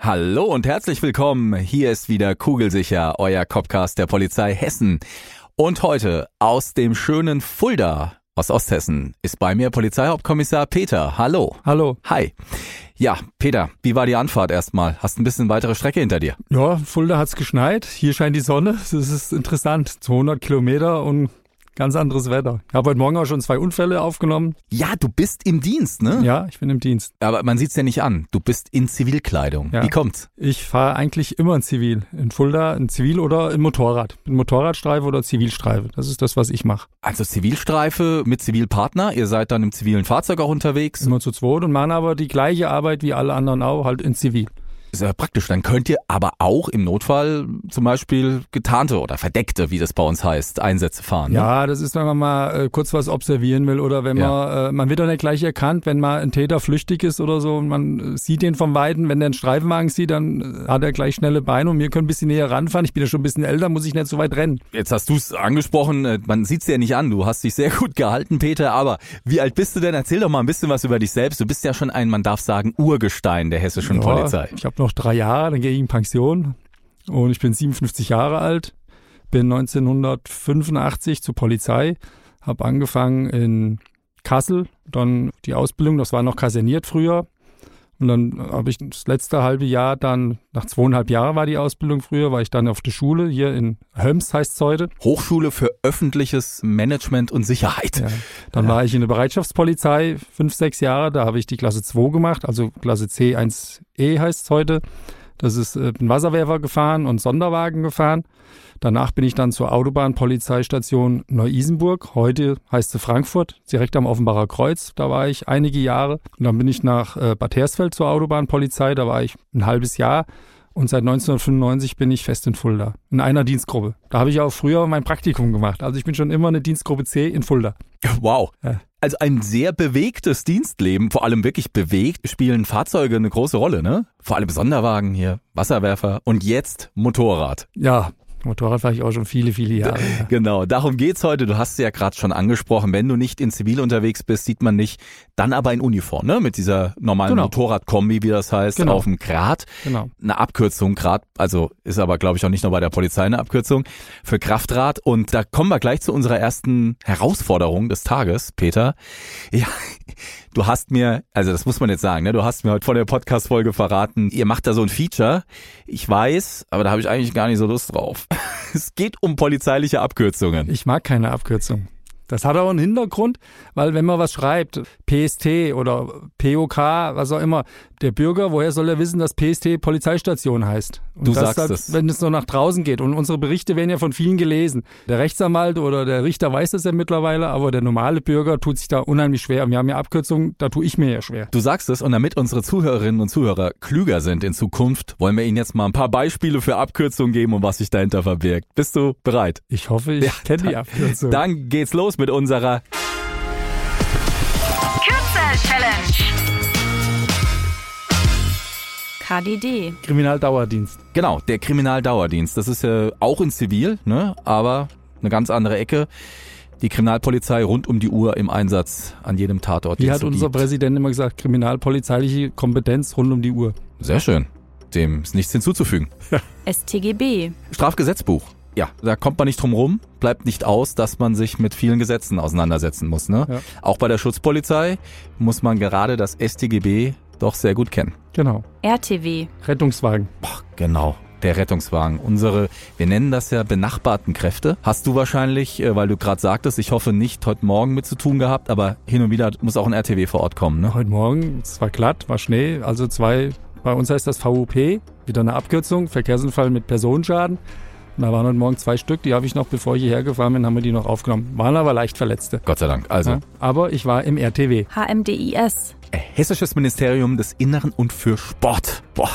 Hallo und herzlich willkommen. Hier ist wieder Kugelsicher, euer Copcast der Polizei Hessen. Und heute aus dem schönen Fulda aus Osthessen ist bei mir Polizeihauptkommissar Peter. Hallo. Hallo. Hi. Ja, Peter, wie war die Anfahrt erstmal? Hast ein bisschen weitere Strecke hinter dir? Ja, Fulda hat's geschneit. Hier scheint die Sonne. Das ist interessant. 200 Kilometer und Ganz anderes Wetter. Ich habe heute Morgen auch schon zwei Unfälle aufgenommen. Ja, du bist im Dienst, ne? Ja, ich bin im Dienst. Aber man sieht's ja nicht an. Du bist in Zivilkleidung. Ja. Wie kommt's? Ich fahre eigentlich immer in Zivil. In Fulda in Zivil oder in Motorrad. In Motorradstreife oder Zivilstreife. Das ist das, was ich mache. Also Zivilstreife mit Zivilpartner. Ihr seid dann im zivilen Fahrzeug auch unterwegs. Immer zu zweit und machen aber die gleiche Arbeit wie alle anderen auch, halt in Zivil. Ist ja praktisch. Dann könnt ihr aber auch im Notfall zum Beispiel getarnte oder verdeckte, wie das bei uns heißt, Einsätze fahren. Ne? Ja, das ist, wenn man mal äh, kurz was observieren will oder wenn Ja. man, äh, man wird doch nicht gleich erkannt, wenn mal ein Täter flüchtig ist oder so und man äh, sieht den vom Weiten, wenn der einen Streifenwagen sieht, dann äh, hat er gleich schnelle Beine und wir können ein bisschen näher ranfahren. Ich bin ja schon ein bisschen älter, muss ich nicht so weit rennen. Jetzt hast du es angesprochen, äh, man sieht's dir ja nicht an. Du hast dich sehr gut gehalten, Peter. Aber wie alt bist du denn? Erzähl doch mal ein bisschen was über dich selbst. Du bist ja schon ein, man darf sagen, Urgestein der hessischen Ja, Polizei. Ich habe noch drei Jahre, dann gehe ich in Pension und ich bin 57 Jahre alt, bin 1985 zur Polizei, habe angefangen in Kassel, dann die Ausbildung, das war noch kaserniert früher. Und dann habe ich das letzte halbe Jahr dann, nach zweieinhalb Jahren war die Ausbildung früher, war ich dann auf der Schule, hier in Höms heißt es heute. Hochschule für öffentliches Management und Sicherheit. Ja. Dann war ich in der Bereitschaftspolizei fünf, sechs Jahre. Da habe ich die Klasse 2 gemacht, also Klasse C1E heißt es heute. Das ist äh, bin Wasserwerfer gefahren und Sonderwagen gefahren. Danach bin ich dann zur Autobahnpolizeistation Neu-Isenburg. Heute heißt sie Frankfurt, direkt am Offenbacher Kreuz. Da war ich einige Jahre. Und dann bin ich nach äh, Bad Hersfeld zur Autobahnpolizei. Da war ich ein halbes Jahr. Und seit 1995 bin ich fest in Fulda. In einer Dienstgruppe. Da habe ich auch früher mein Praktikum gemacht. Also ich bin schon immer eine Dienstgruppe C in Fulda. Wow. Ja. Also ein sehr bewegtes Dienstleben, vor allem wirklich bewegt, spielen Fahrzeuge eine große Rolle, ne? Vor allem Sonderwagen hier, Wasserwerfer und jetzt Motorrad. Ja, Motorrad fahre ich auch schon viele, viele Jahre. Ja. Genau, darum geht's heute. Du hast es ja gerade schon angesprochen. Wenn du nicht in Zivil unterwegs bist, sieht man nicht. Dann aber in Uniform, ne? Mit dieser normalen Genau. Motorradkombi, wie das heißt, Genau. auf dem Grat. Genau. Eine Abkürzung, Grad, also ist aber, glaube ich, auch nicht nur bei der Polizei eine Abkürzung für Kraftrad. Und da kommen wir gleich zu unserer ersten Herausforderung des Tages, Peter. Ja, du hast mir, also das muss man jetzt sagen, ne? Du hast mir heute vor der Podcast-Folge verraten, ihr macht da so ein Feature. Ich weiß, aber da habe ich eigentlich gar nicht so Lust drauf. Es geht um polizeiliche Abkürzungen. Ich mag keine Abkürzung. Das hat auch einen Hintergrund, weil wenn man was schreibt, PST oder POK, was auch immer, der Bürger, woher soll er wissen, dass PST Polizeistation heißt? Und Du sagst es. Wenn es nur nach draußen geht. Und unsere Berichte werden ja von vielen gelesen. Der Rechtsanwalt oder der Richter weiß das ja mittlerweile, aber der normale Bürger tut sich da unheimlich schwer. Und wir haben ja Abkürzungen, da tue ich mir ja schwer. Du sagst es und damit unsere Zuhörerinnen und Zuhörer klüger sind in Zukunft, wollen wir Ihnen jetzt mal ein paar Beispiele für Abkürzungen geben und was sich dahinter verbirgt. Bist du bereit? Ich hoffe, ich Ja, kenne die Abkürzung. Dann geht's los mit unserer. KDD. Kriminaldauerdienst. Genau, der Kriminaldauerdienst. Das ist ja auch in Zivil, ne? aber eine ganz andere Ecke. Die Kriminalpolizei rund um die Uhr im Einsatz an jedem Tatort. Wie hat unser gibt. Präsident immer gesagt, kriminalpolizeiliche Kompetenz rund um die Uhr. Sehr schön. Dem ist nichts hinzuzufügen. StGB. Strafgesetzbuch. Ja, da kommt man nicht drum rum, bleibt nicht aus, dass man sich mit vielen Gesetzen auseinandersetzen muss. Ne? Ja. Auch bei der Schutzpolizei muss man gerade das StGB doch sehr gut kennen. Genau. RTW. Rettungswagen. Boah, genau. Der Rettungswagen. Unsere, wir nennen das ja benachbarten Kräfte. Hast du wahrscheinlich, äh, weil du gerade sagtest, ich hoffe nicht heute Morgen mit zu tun gehabt, aber hin und wieder muss auch ein RTW vor Ort kommen, ne? Heute Morgen, es war glatt, war Schnee, also zwei, bei uns heißt das VUP, wieder eine Abkürzung, Verkehrsunfall mit Personenschaden. Und da waren heute Morgen zwei Stück, die habe ich noch, bevor ich hierher gefahren bin, haben wir die noch aufgenommen. Waren aber leicht Verletzte. Gott sei Dank. Also, Ja, aber ich war im RTW. HMDIS. Hessisches Ministerium des Inneren und für Sport. Boah,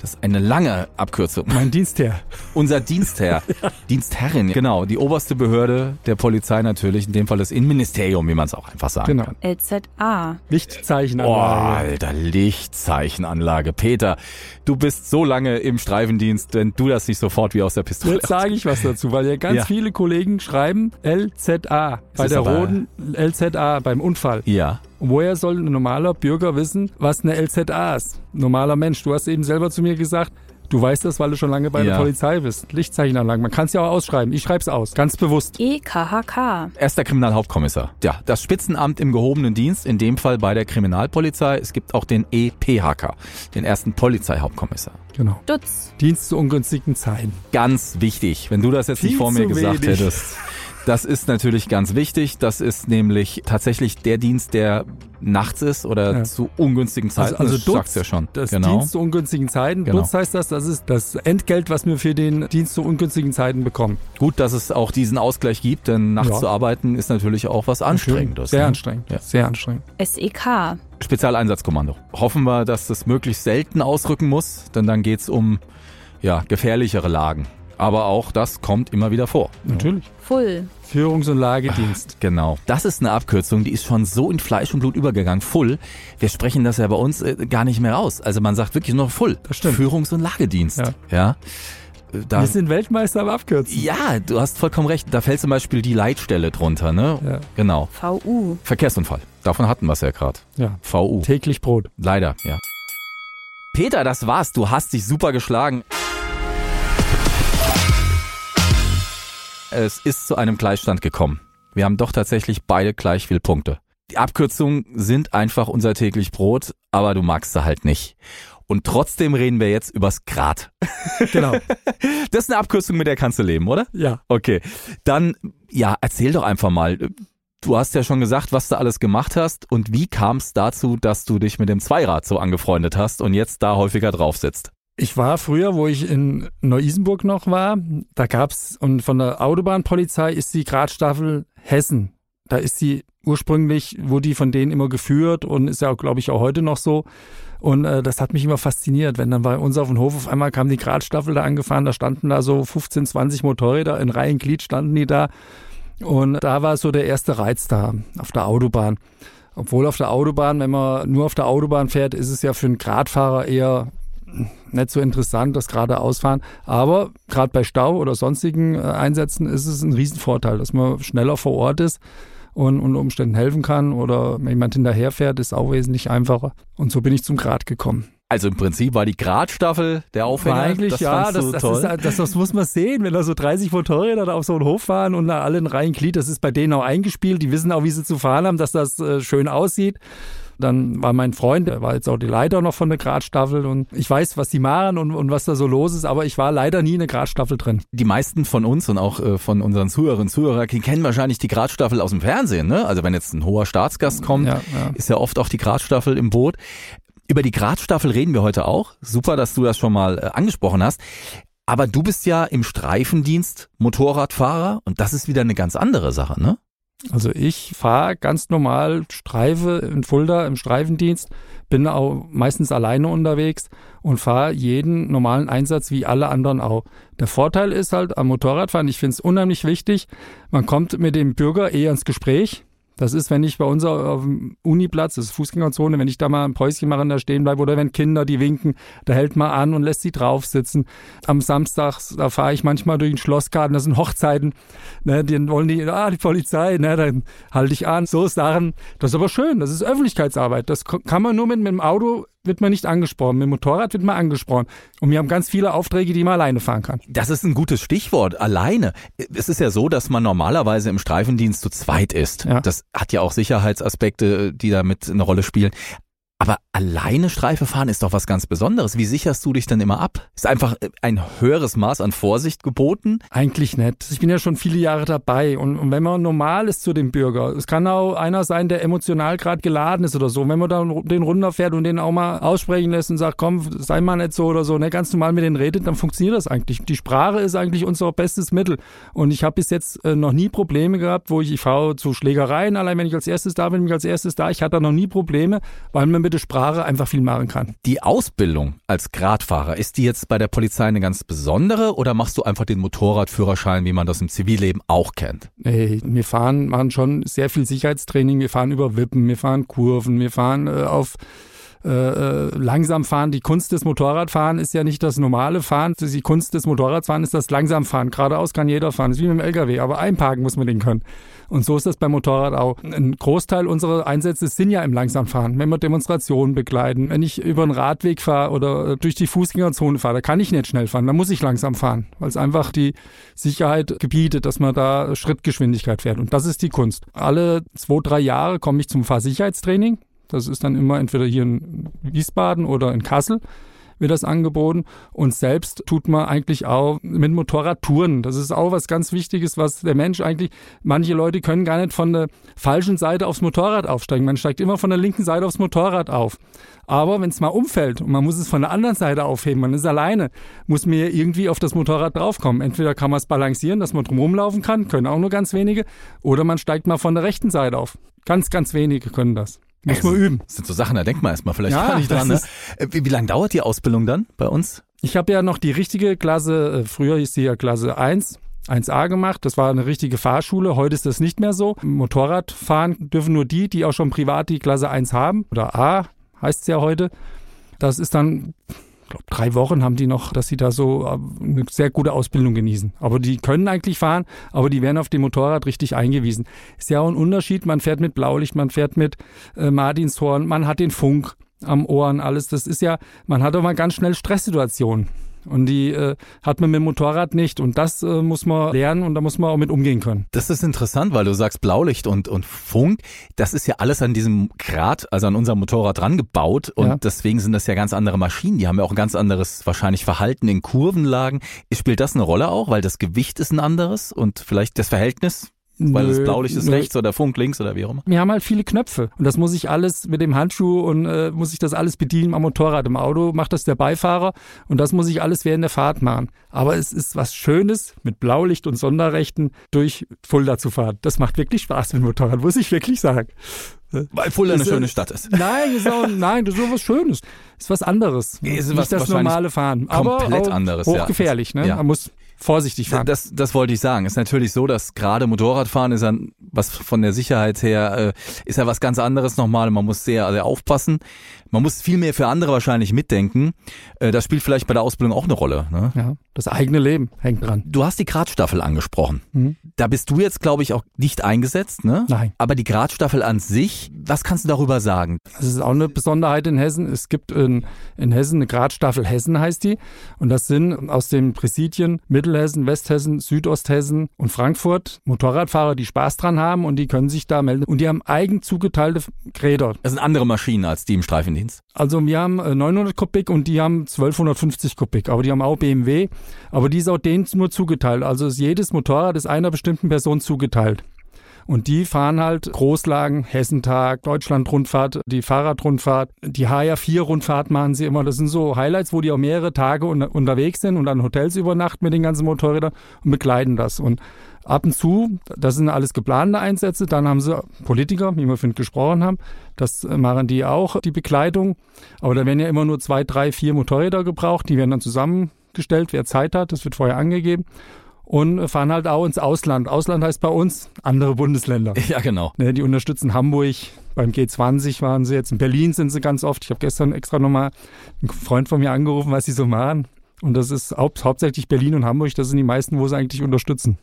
das ist eine lange Abkürzung. Mein Dienstherr. Unser Dienstherr, Dienstherrin, genau, die oberste Behörde der Polizei natürlich, in dem Fall das Innenministerium, wie man es auch einfach sagen Genau. kann. LZA. Oh, Lichtzeichenanlage. alter Lichtzeichenanlage. Peter, du bist so lange im Streifendienst, wenn du das nicht sofort wie aus der Pistole Jetzt sage ich was dazu, weil ja ganz Ja. viele Kollegen schreiben LZA. Bei ist der roten LZA beim Unfall. Ja, woher soll ein normaler Bürger wissen, was eine LZA ist? Normaler Mensch. Du hast eben selber zu mir gesagt, du weißt das, weil du schon lange bei Ja. der Polizei bist. Lichtzeichenanlagen. Man kann es ja auch ausschreiben. Ich schreibe es aus. Ganz bewusst. E EKHK. erster Kriminalhauptkommissar. Ja, das Spitzenamt im gehobenen Dienst, in dem Fall bei der Kriminalpolizei. Es gibt auch den EPHK, den ersten Polizeihauptkommissar. Genau. Dutz. Dienst zu ungünstigen Zeiten. Ganz wichtig, wenn du das jetzt nicht Viel vor mir gesagt wenig. hättest. Das ist natürlich ganz wichtig. Das ist nämlich tatsächlich der Dienst, der nachts ist oder Ja. zu ungünstigen Zeiten. Also, also Dutz, sagst du ja schon. das genau. Dienst zu ungünstigen Zeiten. Genau. Dutz heißt das, das ist das Entgelt, was wir für den Dienst zu ungünstigen Zeiten bekommen. Gut, dass es auch diesen Ausgleich gibt, denn nachts Ja. zu arbeiten ist natürlich auch was Anstrengendes. Sehr ne? anstrengend. Ja. Sehr anstrengend. SEK. Spezialeinsatzkommando. Hoffen wir, dass das möglichst selten ausrücken muss, denn dann geht's um ja, gefährlichere Lagen. Aber auch das kommt immer wieder vor. Natürlich. Full. Führungs- und Lagedienst. Genau. Das ist eine Abkürzung, die ist schon so in Fleisch und Blut übergegangen. Full. Wir sprechen das ja bei uns äh, gar nicht mehr aus. Also man sagt wirklich nur Full. Das stimmt. Führungs- und Lagedienst. Ja. ja. Äh, Da, Wir sind Weltmeister am Abkürzen. ja, du hast vollkommen recht. Da fällt zum Beispiel die Leitstelle drunter, ne? Ja. Genau. VU. Verkehrsunfall. Davon hatten wir es ja gerade. ja. VU. Täglich Brot. Leider, ja. Peter, das war's. Du hast dich super geschlagen. Es ist zu einem Gleichstand gekommen. Wir haben doch tatsächlich beide gleich viel Punkte. Die Abkürzungen sind einfach unser täglich Brot, aber du magst sie halt nicht. Und trotzdem reden wir jetzt übers Grad. Genau. Das ist eine Abkürzung, mit der kannst du leben, oder? ja. Okay. Dann, ja, erzähl doch einfach mal. Du hast ja schon gesagt, was du alles gemacht hast und wie kam es dazu, dass du dich mit dem Zweirad so angefreundet hast und jetzt da häufiger drauf sitzt? Ich war früher, wo ich in Neu-Isenburg noch war, da gab's und von der Autobahnpolizei ist die Gradstaffel Hessen. Da ist sie ursprünglich, wurde die von denen immer geführt und ist ja, glaube ich, auch heute noch so. Und äh, das hat mich immer fasziniert, wenn dann bei uns auf dem Hof auf einmal kam die Gradstaffel da angefahren, da standen da so 15, 20 Motorräder, in Reihen Glied standen die da. Und da war so der erste Reiz da auf der Autobahn. Obwohl auf der Autobahn, wenn man nur auf der Autobahn fährt, ist es ja für einen Gradfahrer eher nicht so interessant, das geradeausfahren. Aber gerade bei Stau oder sonstigen äh, Einsätzen ist es ein Riesenvorteil, dass man schneller vor Ort ist und unter Umständen helfen kann oder wenn jemand hinterherfährt, ist auch wesentlich einfacher. Und so bin ich zum Grad gekommen. Also im Prinzip war die Gradstaffel der Aufhänger. War eigentlich, das ja, das, das, toll. ist, das, das muss man sehen, wenn da so 30 Motorräder da auf so einen Hof fahren und da alle in Reihen Glied, das ist bei denen auch eingespielt, die wissen auch, wie sie zu fahren haben, dass das äh, schön aussieht. Dann war mein Freund, der war jetzt auch die Leiter noch von der Gradstaffel und ich weiß, was die machen und, und was da so los ist, aber ich war leider nie in der Gradstaffel drin. die meisten von uns und auch äh, von unseren Zuhörerinnen und Zuhörern kennen wahrscheinlich die Gradstaffel aus dem Fernsehen. Ne? Also wenn jetzt ein hoher Staatsgast kommt, Ja, ja. ist ja oft auch die Gradstaffel im Boot. Über die Gradstaffel reden wir heute auch. Super, dass du das schon mal äh, angesprochen hast. Aber du bist ja im Streifendienst Motorradfahrer und das ist wieder eine ganz andere Sache, ne? Also ich fahre ganz normal Streife in Fulda im Streifendienst, bin auch meistens alleine unterwegs und fahre jeden normalen Einsatz wie alle anderen auch. Der Vorteil ist halt am Motorradfahren, ich finde es unheimlich wichtig, man kommt mit dem Bürger eher ins Gespräch. Das ist, wenn ich bei uns auf dem Uniplatz, das ist Fußgängerzone, wenn ich da mal ein Päuschen mache und da stehen bleibe oder wenn Kinder die winken, da hält man an und lässt sie drauf sitzen. Am Samstag, da fahre ich manchmal durch den Schlossgarten, das sind Hochzeiten, ne, die wollen die, ah, die Polizei, ne, dann halte ich an. So Sachen. Das ist aber schön, das ist Öffentlichkeitsarbeit. Das kann man nur mit, mit dem Auto, wird man nicht angesprochen. Mit dem Motorrad wird man angesprochen. Und wir haben ganz viele Aufträge, die man alleine fahren kann. Das ist ein gutes Stichwort. Alleine. Es ist ja so, dass man normalerweise im Streifendienst zu zweit ist. Ja. Das hat ja auch Sicherheitsaspekte, die damit eine Rolle spielen. Aber alleine Streife fahren ist doch was ganz Besonderes. Wie sicherst du dich denn immer ab? Ist einfach äh, ein höheres Maß an Vorsicht geboten? Eigentlich nicht. Ich bin ja schon viele Jahre dabei und, und wenn man normal ist zu dem Bürger, es kann auch einer sein, der emotional gerade geladen ist oder so, wenn man dann den runterfährt und den auch mal aussprechen lässt und sagt, komm, sei mal nicht so oder so, ne, ganz normal mit denen redet, dann funktioniert das eigentlich. Die Sprache ist eigentlich unser bestes Mittel und ich habe bis jetzt äh, noch nie Probleme gehabt, wo ich, ich fahre zu Schlägereien, allein wenn ich als erstes da bin, bin ich als erstes da. Ich hatte da noch nie Probleme, weil man mit der Sprache einfach viel machen kann. Die Ausbildung als Gradfahrer, ist die jetzt bei der Polizei eine ganz besondere oder machst du einfach den Motorradführerschein, wie man das im Zivilleben auch kennt? Ey, wir fahren, machen schon sehr viel Sicherheitstraining, wir fahren über Wippen, wir fahren Kurven, wir fahren äh, auf äh, äh, langsam fahren. Die Kunst des Motorradfahren ist ja nicht das normale Fahren. Die Kunst des Motorradfahren ist das Langsamfahren. Geradeaus kann jeder fahren. Das ist wie mit dem LKW, aber einparken muss man den können. Und so ist das beim Motorrad auch. Ein Großteil unserer Einsätze sind ja im Langsamfahren. Wenn wir Demonstrationen begleiten, wenn ich über einen Radweg fahre oder durch die Fußgängerzone fahre, da kann ich nicht schnell fahren, da muss ich langsam fahren, weil es einfach die Sicherheit gebietet, dass man da Schrittgeschwindigkeit fährt. Und das ist die Kunst. Alle zwei, drei Jahre komme ich zum Fahrsicherheitstraining. Das ist dann immer entweder hier in Wiesbaden oder in Kassel wird das angeboten. Und selbst tut man eigentlich auch mit Motorradtouren. Das ist auch was ganz Wichtiges, was der Mensch eigentlich, manche Leute können gar nicht von der falschen Seite aufs Motorrad aufsteigen. Man steigt immer von der linken Seite aufs Motorrad auf. Aber wenn es mal umfällt und man muss es von der anderen Seite aufheben, man ist alleine, muss man ja irgendwie auf das Motorrad draufkommen. Entweder kann man es balancieren, dass man drumherum laufen kann, können auch nur ganz wenige, oder man steigt mal von der rechten Seite auf. Ganz, ganz wenige können das. Muss man üben. Das sind so Sachen, da denkt man erstmal vielleicht Ja, gar nicht dran. Ne? Äh, Wie, wie lange dauert die Ausbildung dann bei uns? Ich habe ja noch die richtige Klasse, äh, früher hieß sie ja Klasse 1, 1a gemacht. Das war eine richtige Fahrschule. Heute ist das nicht mehr so. Motorrad fahren dürfen nur die, die auch schon privat die Klasse 1 haben. Oder A heißt es ja heute. Das ist dann, glaube, drei Wochen haben die noch, dass sie da so äh, eine sehr gute Ausbildung genießen. Aber die können eigentlich fahren, aber die werden auf dem Motorrad richtig eingewiesen. Ist ja auch ein Unterschied. Man fährt mit Blaulicht, man fährt mit äh, Martinshorn, man hat den Funk am Ohren, alles. Das ist ja, man hat auch mal ganz schnell Stresssituationen. Und die äh, hat man mit dem Motorrad nicht. Und das äh, muss man lernen und da muss man auch mit umgehen können. Das ist interessant, weil du sagst Blaulicht und, und Funk. Das ist ja alles an diesem Grad, also an unserem Motorrad dran gebaut. Und Ja. deswegen sind das ja ganz andere Maschinen. Die haben ja auch ein ganz anderes wahrscheinlich Verhalten in Kurvenlagen. Spielt das eine Rolle auch, weil das Gewicht ist ein anderes und vielleicht das Verhältnis? Weil das Nö, Blaulicht ist nö. rechts oder Funk links oder wie auch immer. Wir haben halt viele Knöpfe und das muss ich alles mit dem Handschuh und äh, muss ich das alles bedienen am Motorrad. Im Auto macht das der Beifahrer und das muss ich alles während der Fahrt machen. Aber es ist was Schönes, mit Blaulicht und Sonderrechten durch Fulda zu fahren. Das macht wirklich Spaß mit dem Motorrad, muss ich wirklich sagen. Weil Fulda eine Ist, äh, schöne Stadt ist. Nein, ist auch, nein, das ist so was Schönes. Ist was anderes. Ist Nicht was das wahrscheinlich normale Fahren. Aber komplett auch anderes, ja. hochgefährlich, ne? Ja. Man muss vorsichtig fahren. Das, das wollte ich sagen. Ist natürlich so, dass gerade Motorradfahren ist ja was von der Sicherheit her, äh, ist ja was ganz anderes nochmal. Man muss sehr, sehr aufpassen. Man muss viel mehr für andere wahrscheinlich mitdenken. Äh, das spielt vielleicht bei der Ausbildung auch eine Rolle. Ne? ja, das eigene Leben hängt dran. Du hast die Gradstaffel angesprochen. Mhm. Da bist du jetzt, glaube ich, auch nicht eingesetzt, ne? Nein. Aber die Gradstaffel an sich, was kannst du darüber sagen? Das ist auch eine Besonderheit in Hessen. Es gibt in, in Hessen eine Gradstaffel Hessen heißt die. Und das sind aus den Präsidien Mittelhessen, Westhessen, Südosthessen und Frankfurt Motorradfahrer, die Spaß dran haben und die können sich da melden. Und die haben eigen zugeteilte Räder. Das sind andere Maschinen als die im Streifendienst. Also wir haben äh, 900 Kubik und die haben 1250 Kubik. Aber die haben auch BMW. Aber die ist auch denen nur zugeteilt. Also ist jedes Motorrad ist einer bestimmten Person zugeteilt. Und die fahren halt Großlagen, Hessentag, Deutschlandrundfahrt, die Fahrradrundfahrt, die HR4-Rundfahrt machen sie immer. Das sind so Highlights, wo die auch mehrere Tage un unterwegs sind und an Hotels übernachten mit den ganzen Motorrädern und begleiten das. Und ab und zu, das sind alles geplante Einsätze, dann haben sie Politiker, wie wir vorhin gesprochen haben, das machen die auch, die Begleitung. Aber da werden ja immer nur zwei, drei, vier Motorräder gebraucht, die werden dann zusammengestellt, wer Zeit hat, das wird vorher angegeben. Und fahren halt auch ins Ausland. Ausland heißt bei uns andere Bundesländer. Ja, genau. Ne, die unterstützen Hamburg. Beim G20 waren sie jetzt. In Berlin sind sie ganz oft. Ich habe gestern extra nochmal einen Freund von mir angerufen, was sie so machen. Und das ist hau hauptsächlich Berlin und Hamburg. Das sind die meisten, wo sie eigentlich unterstützen.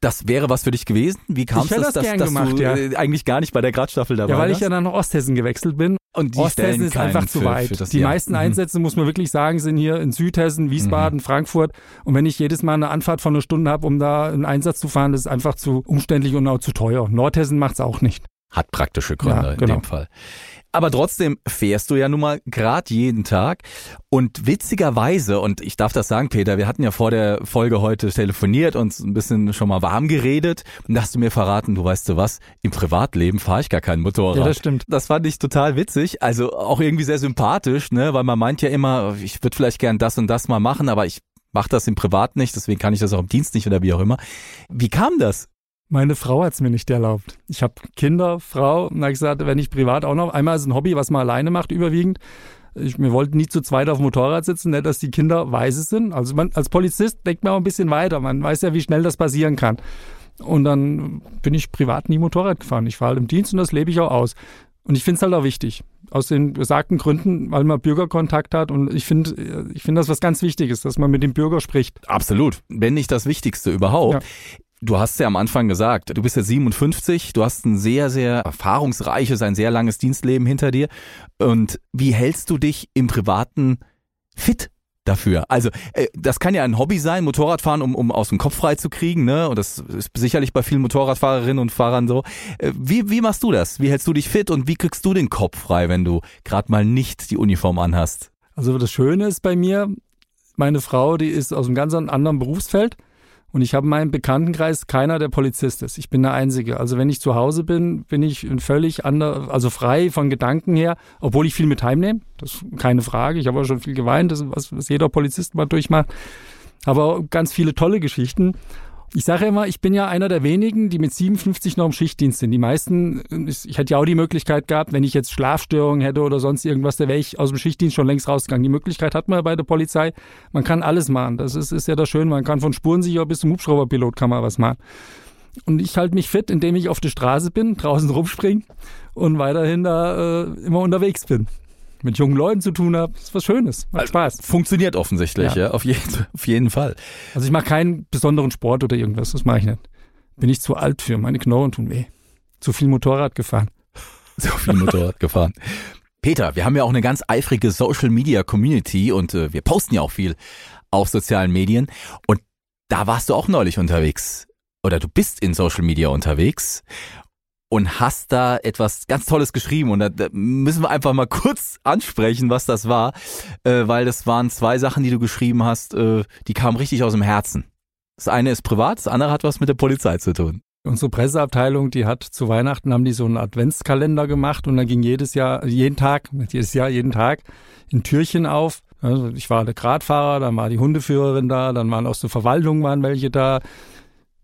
Das wäre was für dich gewesen? Wie kam es, das dass, gern dass gemacht, du ja. äh, eigentlich gar nicht bei der Gradstaffel dabei Ja, weil ich warst? ja dann nach Osthessen gewechselt bin. Und die Osthessen ist einfach zu für- weit. für das die Jahr. meisten Mhm. Einsätze, muss man wirklich sagen, sind hier in Südhessen, Wiesbaden, Frankfurt. Und wenn ich jedes Mal eine Anfahrt von einer Stunde habe, um da einen Einsatz zu fahren, das ist einfach zu umständlich und auch zu teuer. Nordhessen macht's auch nicht. Hat praktische Gründe Ja, in genau. dem Fall. Aber trotzdem fährst du ja nun mal grad jeden Tag. Und witzigerweise, und ich darf das sagen, Peter, wir hatten ja vor der Folge heute telefoniert und ein bisschen schon mal warm geredet. Und da hast du mir verraten, du weißt du was, im Privatleben fahre ich gar kein Motorrad. Ja, das stimmt. Das fand ich total witzig, also auch irgendwie sehr sympathisch, ne, weil man meint ja immer, ich würde vielleicht gern das und das mal machen, aber ich mache das im Privat nicht, deswegen kann ich das auch im Dienst nicht oder wie auch immer. Wie kam das? Meine Frau hat es mir nicht erlaubt. Ich habe Kinder, Frau, und habe gesagt, wenn ich privat auch noch, einmal ist ein Hobby, was man alleine macht, überwiegend. Ich, wir wollten nie zu zweit auf dem Motorrad sitzen, nicht, dass die Kinder weise sind. Also man, als Polizist denkt man auch ein bisschen weiter. Man weiß ja, wie schnell das passieren kann. Und dann bin ich privat nie Motorrad gefahren. Ich fahre halt im Dienst und das lebe ich auch aus. Und ich finde es halt auch wichtig. Aus den besagten Gründen, weil man Bürgerkontakt hat. Und ich finde, ich finde das was ganz Wichtiges, dass man mit dem Bürger spricht. Absolut, wenn nicht das Wichtigste überhaupt. Ja. Du hast ja am Anfang gesagt, du bist ja 57, du hast ein sehr, sehr erfahrungsreiches, ein sehr langes Dienstleben hinter dir. Und wie hältst du dich im Privaten fit dafür? Also, äh, das kann ja ein Hobby sein, Motorradfahren, um, um aus dem Kopf frei zu kriegen, ne? Und das ist sicherlich bei vielen Motorradfahrerinnen und Fahrern so. Äh, Wie, wie machst du das? Wie hältst du dich fit und wie kriegst du den Kopf frei, wenn du gerade mal nicht die Uniform anhast? Also das Schöne ist bei mir, meine Frau, die ist aus einem ganz anderen Berufsfeld und ich habe in meinem Bekanntenkreis keiner, der Polizist ist. Ich bin der Einzige. Also wenn ich zu Hause bin, bin ich völlig ander, also frei von Gedanken her, obwohl ich viel mit heimnehme. Das ist keine Frage. Ich habe auch schon viel geweint, das ist was, was jeder Polizist mal durchmacht. Aber ganz viele tolle Geschichten. Ich sage immer, ich bin ja einer der wenigen, die mit 57 noch im Schichtdienst sind. Die meisten, ich hätte ja auch die Möglichkeit gehabt, wenn ich jetzt Schlafstörungen hätte oder sonst irgendwas, da wäre ich aus dem Schichtdienst schon längst rausgegangen. Die Möglichkeit hat man ja bei der Polizei. Man kann alles machen. Das ist, ist ja das Schöne. Man kann von Spurensicher bis zum Hubschrauberpilot kann man was machen. Und ich halte mich fit, indem ich auf der Straße bin, draußen rumspringe und weiterhin da äh, immer unterwegs bin. Mit jungen Leuten zu tun habe, ist was Schönes. Macht Spaß. Funktioniert offensichtlich, ja, Ja. auf, jeden, auf jeden Fall. Also ich mache keinen besonderen Sport oder irgendwas, das mache ich nicht. Bin ich zu alt für, meine Knochen tun weh. Zu viel Motorrad gefahren. So viel Motorrad gefahren. Peter, wir haben ja auch eine ganz eifrige Social Media Community und äh, wir posten ja auch viel auf sozialen Medien. Und da warst du auch neulich unterwegs. Oder du bist in Social Media unterwegs und hast da etwas ganz Tolles geschrieben. Und da, da müssen wir einfach mal kurz ansprechen, was das war. Äh, weil das waren zwei Sachen, die du geschrieben hast, äh, die kamen richtig aus dem Herzen. Das eine ist privat, das andere hat was mit der Polizei zu tun. Unsere Presseabteilung, die hat zu Weihnachten haben die so einen Adventskalender gemacht und da ging jedes Jahr, jeden Tag, jedes Jahr, jeden Tag ein Türchen auf. Also ich war der Gradfahrer, dann war die Hundeführerin da, dann waren aus der Verwaltung waren welche da.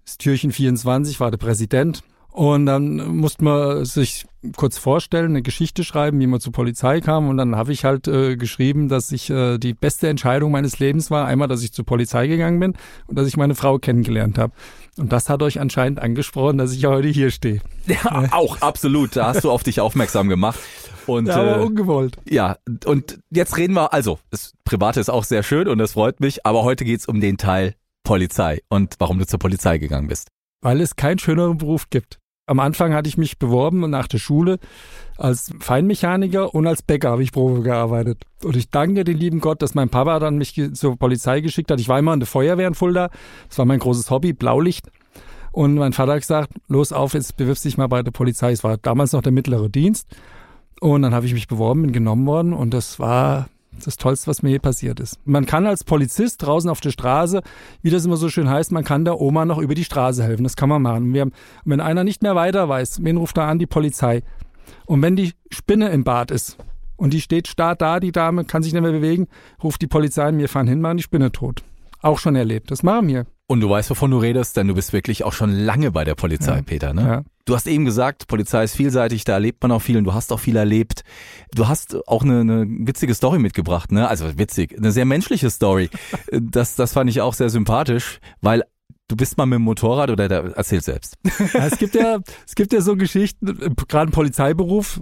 Das Türchen 24 war der Präsident. Und dann musste man sich kurz vorstellen, eine Geschichte schreiben, wie man zur Polizei kam. Und dann habe ich halt äh, geschrieben, dass ich äh, die beste Entscheidung meines Lebens war. Einmal, dass ich zur Polizei gegangen bin und dass ich meine Frau kennengelernt habe. Und das hat euch anscheinend angesprochen, dass ich heute hier stehe. Ja, auch absolut. Da hast du auf dich aufmerksam gemacht. Und Ja, aber äh, ungewollt. Ja, und jetzt reden wir, also, das Private ist auch sehr schön und das freut mich, aber heute geht's um den Teil Polizei und warum du zur Polizei gegangen bist. Weil es keinen schöneren Beruf gibt. Am Anfang hatte ich mich beworben nach der Schule als Feinmechaniker und als Bäcker habe ich Probe gearbeitet. Und ich danke dem lieben Gott, dass mein Papa dann mich zur Polizei geschickt hat. Ich war immer in der Feuerwehr in Fulda. Das war mein großes Hobby, Blaulicht. Und mein Vater hat gesagt, los auf, jetzt bewirbst dich mal bei der Polizei. Es war damals noch der mittlere Dienst. Und dann habe ich mich beworben, bin genommen worden und das war das Tollste, was mir je passiert ist. Man kann als Polizist draußen auf der Straße, wie das immer so schön heißt, man kann der Oma noch über die Straße helfen. Das kann man machen. Haben, wenn einer nicht mehr weiter weiß, wen ruft er an? Die Polizei. Und wenn die Spinne im Bad ist und die steht starr da, die Dame kann sich nicht mehr bewegen, ruft die Polizei an, wir fahren hin, machen die Spinne tot. Auch schon erlebt. Das machen wir. Und du weißt, wovon du redest, denn du bist wirklich auch schon lange bei der Polizei, Ja. Peter, ne? Ja. Du hast eben gesagt, Polizei ist vielseitig, da erlebt man auch viel und du hast auch viel erlebt. Du hast auch eine, eine witzige Story mitgebracht, ne? Also witzig, eine sehr menschliche Story. Das, das fand ich auch sehr sympathisch, weil du bist mal mit dem Motorrad oder da, erzähl selbst. Ja, es gibt ja, es gibt ja so Geschichten, äh, gerade im Polizeiberuf,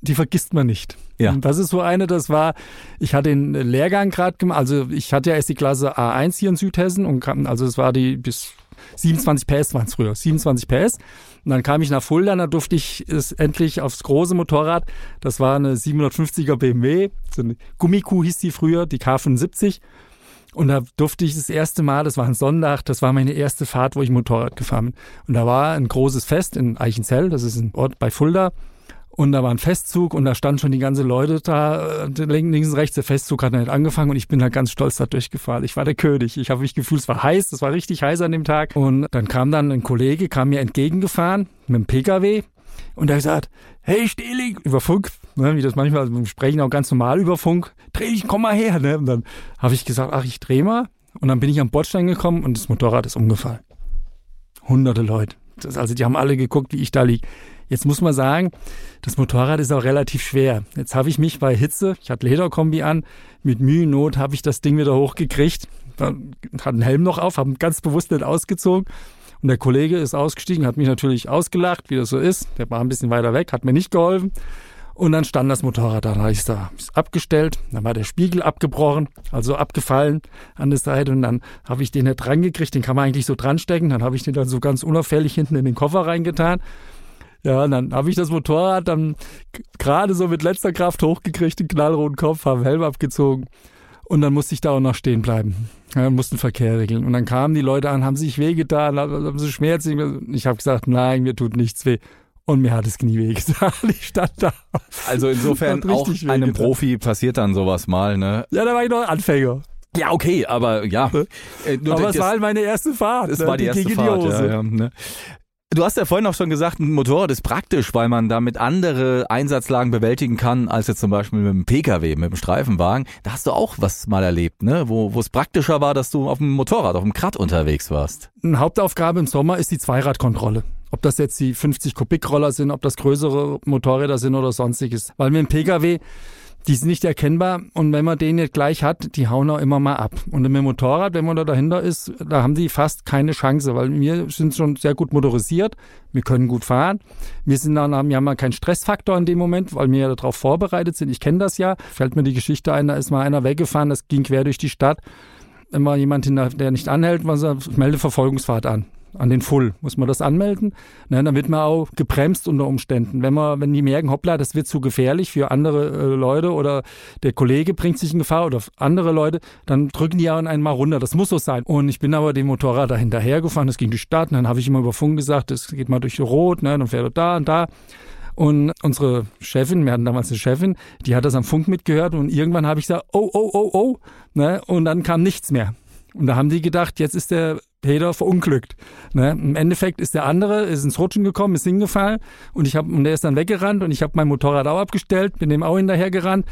die vergisst man nicht. Ja. Und das ist so eine, das war, ich hatte den Lehrgang gerade gemacht, also ich hatte ja erst die Klasse A1 hier in Südhessen und kam, also es war die bis 27 PS waren es früher, 27 PS. Und dann kam ich nach Fulda, da durfte ich es endlich aufs große Motorrad. Das war eine 750er BMW, so eine Gummikuh hieß die früher, die K75. Und da durfte ich das erste Mal, das war ein Sonntag, das war meine erste Fahrt, wo ich Motorrad gefahren bin. Und da war ein großes Fest in Eichenzell, das ist ein Ort bei Fulda. Und da war ein Festzug und da standen schon die ganze Leute da, äh, links und rechts. Der Festzug hat nicht angefangen und ich bin da ganz stolz da durchgefahren. Ich war der König. Ich habe mich gefühlt, es war heiß, es war richtig heiß an dem Tag. Und dann kam dann ein Kollege, kam mir entgegengefahren mit dem Pkw und er gesagt, hey Stehling, über Funk, ne, wie das manchmal, also wir sprechen auch ganz normal über Funk, dreh dich, komm mal her. Ne? Und dann habe ich gesagt, ach, ich dreh mal. Und dann bin ich am Bordstein gekommen und das Motorrad ist umgefallen. Hunderte Leute. Das, also die haben alle geguckt, wie ich da lieg. Jetzt muss man sagen, das Motorrad ist auch relativ schwer. Jetzt habe ich mich bei Hitze, ich hatte Lederkombi an, mit Mühe und Not habe ich das Ding wieder hochgekriegt, hat einen Helm noch auf, habe ganz bewusst nicht ausgezogen. Und der Kollege ist ausgestiegen, hat mich natürlich ausgelacht, wie das so ist. Der war ein bisschen weiter weg, hat mir nicht geholfen. Und dann stand das Motorrad da, da ist da abgestellt, dann war der Spiegel abgebrochen, also abgefallen an der Seite und dann habe ich den nicht dran gekriegt, den kann man eigentlich so dran stecken, dann habe ich den dann so ganz unauffällig hinten in den Koffer reingetan ja, und dann habe ich das Motorrad dann gerade so mit letzter Kraft hochgekriegt, den knallroten Kopf, habe Helm abgezogen und dann musste ich da auch noch stehen bleiben. Ja, mussten Verkehr regeln. Und dann kamen die Leute an, haben sich wehgetan, haben sie Schmerzen. Ich habe gesagt, nein, mir tut nichts weh. Und mir hat das Knie wehgetan. Ich stand da. Also insofern auch einem Profi passiert dann sowas mal, ne? Ja, da war ich noch Anfänger. Ja, okay, aber ja. Äh, aber es war halt meine erste Fahrt. Es ne? war die, die erste Fahrt, die ja, ja, ne? Du hast ja vorhin auch schon gesagt, ein Motorrad ist praktisch, weil man damit andere Einsatzlagen bewältigen kann, als jetzt zum Beispiel mit dem Pkw, mit dem Streifenwagen. Da hast du auch was mal erlebt, ne? Wo, wo es praktischer war, dass du auf dem Motorrad, auf dem Krat unterwegs warst. Eine Hauptaufgabe im Sommer ist die Zweiradkontrolle. Ob das jetzt die 50 Kubikroller sind, ob das größere Motorräder sind oder sonstiges. Weil mit dem Pkw die sind nicht erkennbar und wenn man den nicht gleich hat, die hauen auch immer mal ab. Und mit dem Motorrad, wenn man da dahinter ist, da haben die fast keine Chance, weil wir sind schon sehr gut motorisiert, wir können gut fahren. Wir sind dann, haben ja keinen Stressfaktor in dem Moment, weil wir ja darauf vorbereitet sind. Ich kenne das ja. Fällt mir die Geschichte ein, da ist mal einer weggefahren, das ging quer durch die Stadt. Immer jemand, der nicht anhält, sagt, ich melde Verfolgungsfahrt an an den Full muss man das anmelden. Ne, dann wird man auch gebremst unter Umständen. Wenn man, wenn die merken, hoppla, das wird zu gefährlich für andere äh, Leute oder der Kollege bringt sich in Gefahr oder andere Leute, dann drücken die ja einmal runter. Das muss so sein. Und ich bin aber dem Motorrad da hinterher gefahren, das ging die Stadt, und dann habe ich immer über Funk gesagt, das geht mal durch Rot, ne, dann fährt er da und da. Und unsere Chefin, wir hatten damals eine Chefin, die hat das am Funk mitgehört und irgendwann habe ich gesagt, oh, oh, oh, oh, ne, und dann kam nichts mehr. Und da haben die gedacht, jetzt ist der Peter verunglückt. Ne? Im Endeffekt ist der andere, ist ins Rutschen gekommen, ist hingefallen und ich habe und der ist dann weggerannt und ich habe mein Motorrad auch abgestellt, bin dem auch hinterher gerannt.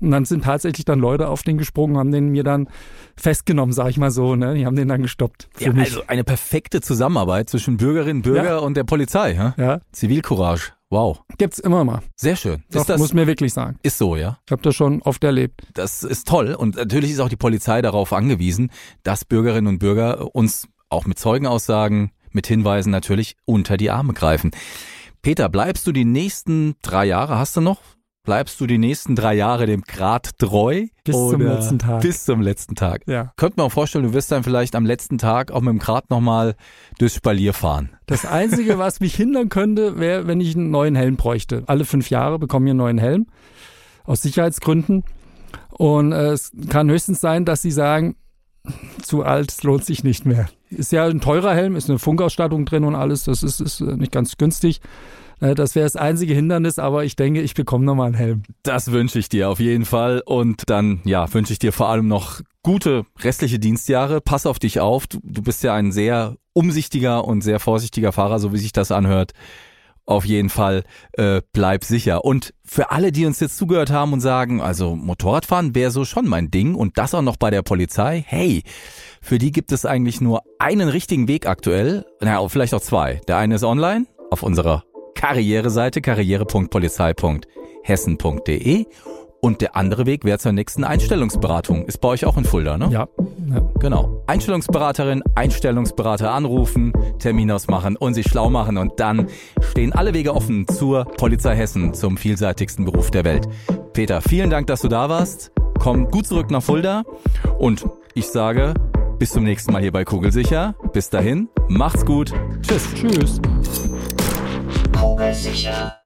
Und dann sind tatsächlich dann Leute auf den gesprungen, haben den mir dann festgenommen, sag ich mal so, ne? Die haben den dann gestoppt. ja, mich. also eine perfekte Zusammenarbeit zwischen Bürgerinnen, Bürger ja. und der Polizei, ja? ja. Zivilcourage. Wow. Gibt's immer mal. Sehr schön. Doch, das, muss mir wirklich sagen. Ist so, ja. Ich habe das schon oft erlebt. Das ist toll und natürlich ist auch die Polizei darauf angewiesen, dass Bürgerinnen und Bürger uns auch mit Zeugenaussagen, mit Hinweisen natürlich unter die Arme greifen. Peter, bleibst du die nächsten drei Jahre, hast du noch? Bleibst du die nächsten drei Jahre dem Grad treu? Bis zum letzten Tag. Bis zum letzten Tag. Ja. Könnte man auch vorstellen, du wirst dann vielleicht am letzten Tag auch mit dem Grad nochmal durchs Spalier fahren. Das Einzige, was mich hindern könnte, wäre, wenn ich einen neuen Helm bräuchte. Alle fünf Jahre bekomme ich einen neuen Helm. Aus Sicherheitsgründen. Und äh, es kann höchstens sein, dass sie sagen, zu alt, es lohnt sich nicht mehr. Ist ja ein teurer Helm, ist eine Funkausstattung drin und alles, das ist, ist nicht ganz günstig. Äh, das wäre das einzige Hindernis, aber ich denke, ich bekomme nochmal einen Helm. Das wünsche ich dir auf jeden Fall. Und dann, ja, wünsche ich dir vor allem noch gute restliche Dienstjahre. Pass auf dich auf. Du, du bist ja ein sehr umsichtiger und sehr vorsichtiger Fahrer, so wie sich das anhört auf jeden Fall äh, bleib sicher. Und für alle, die uns jetzt zugehört haben und sagen, also Motorradfahren wäre so schon mein Ding und das auch noch bei der Polizei, hey, für die gibt es eigentlich nur einen richtigen Weg aktuell, naja, vielleicht auch zwei. Der eine ist online auf unserer Karriereseite karriere.polizei.hessen.de und der andere Weg wäre zur nächsten Einstellungsberatung. Ist bei euch auch in Fulda, ne? Ja. ja. Genau. Einstellungsberaterin, Einstellungsberater anrufen, Termin ausmachen und sich schlau machen und dann stehen alle Wege offen zur Polizei Hessen, zum vielseitigsten Beruf der Welt. Peter, vielen Dank, dass du da warst. Komm gut zurück nach Fulda und ich sage bis zum nächsten Mal hier bei Kugelsicher. Bis dahin, macht's gut. Tschüss. Tschüss. Kugelsicher.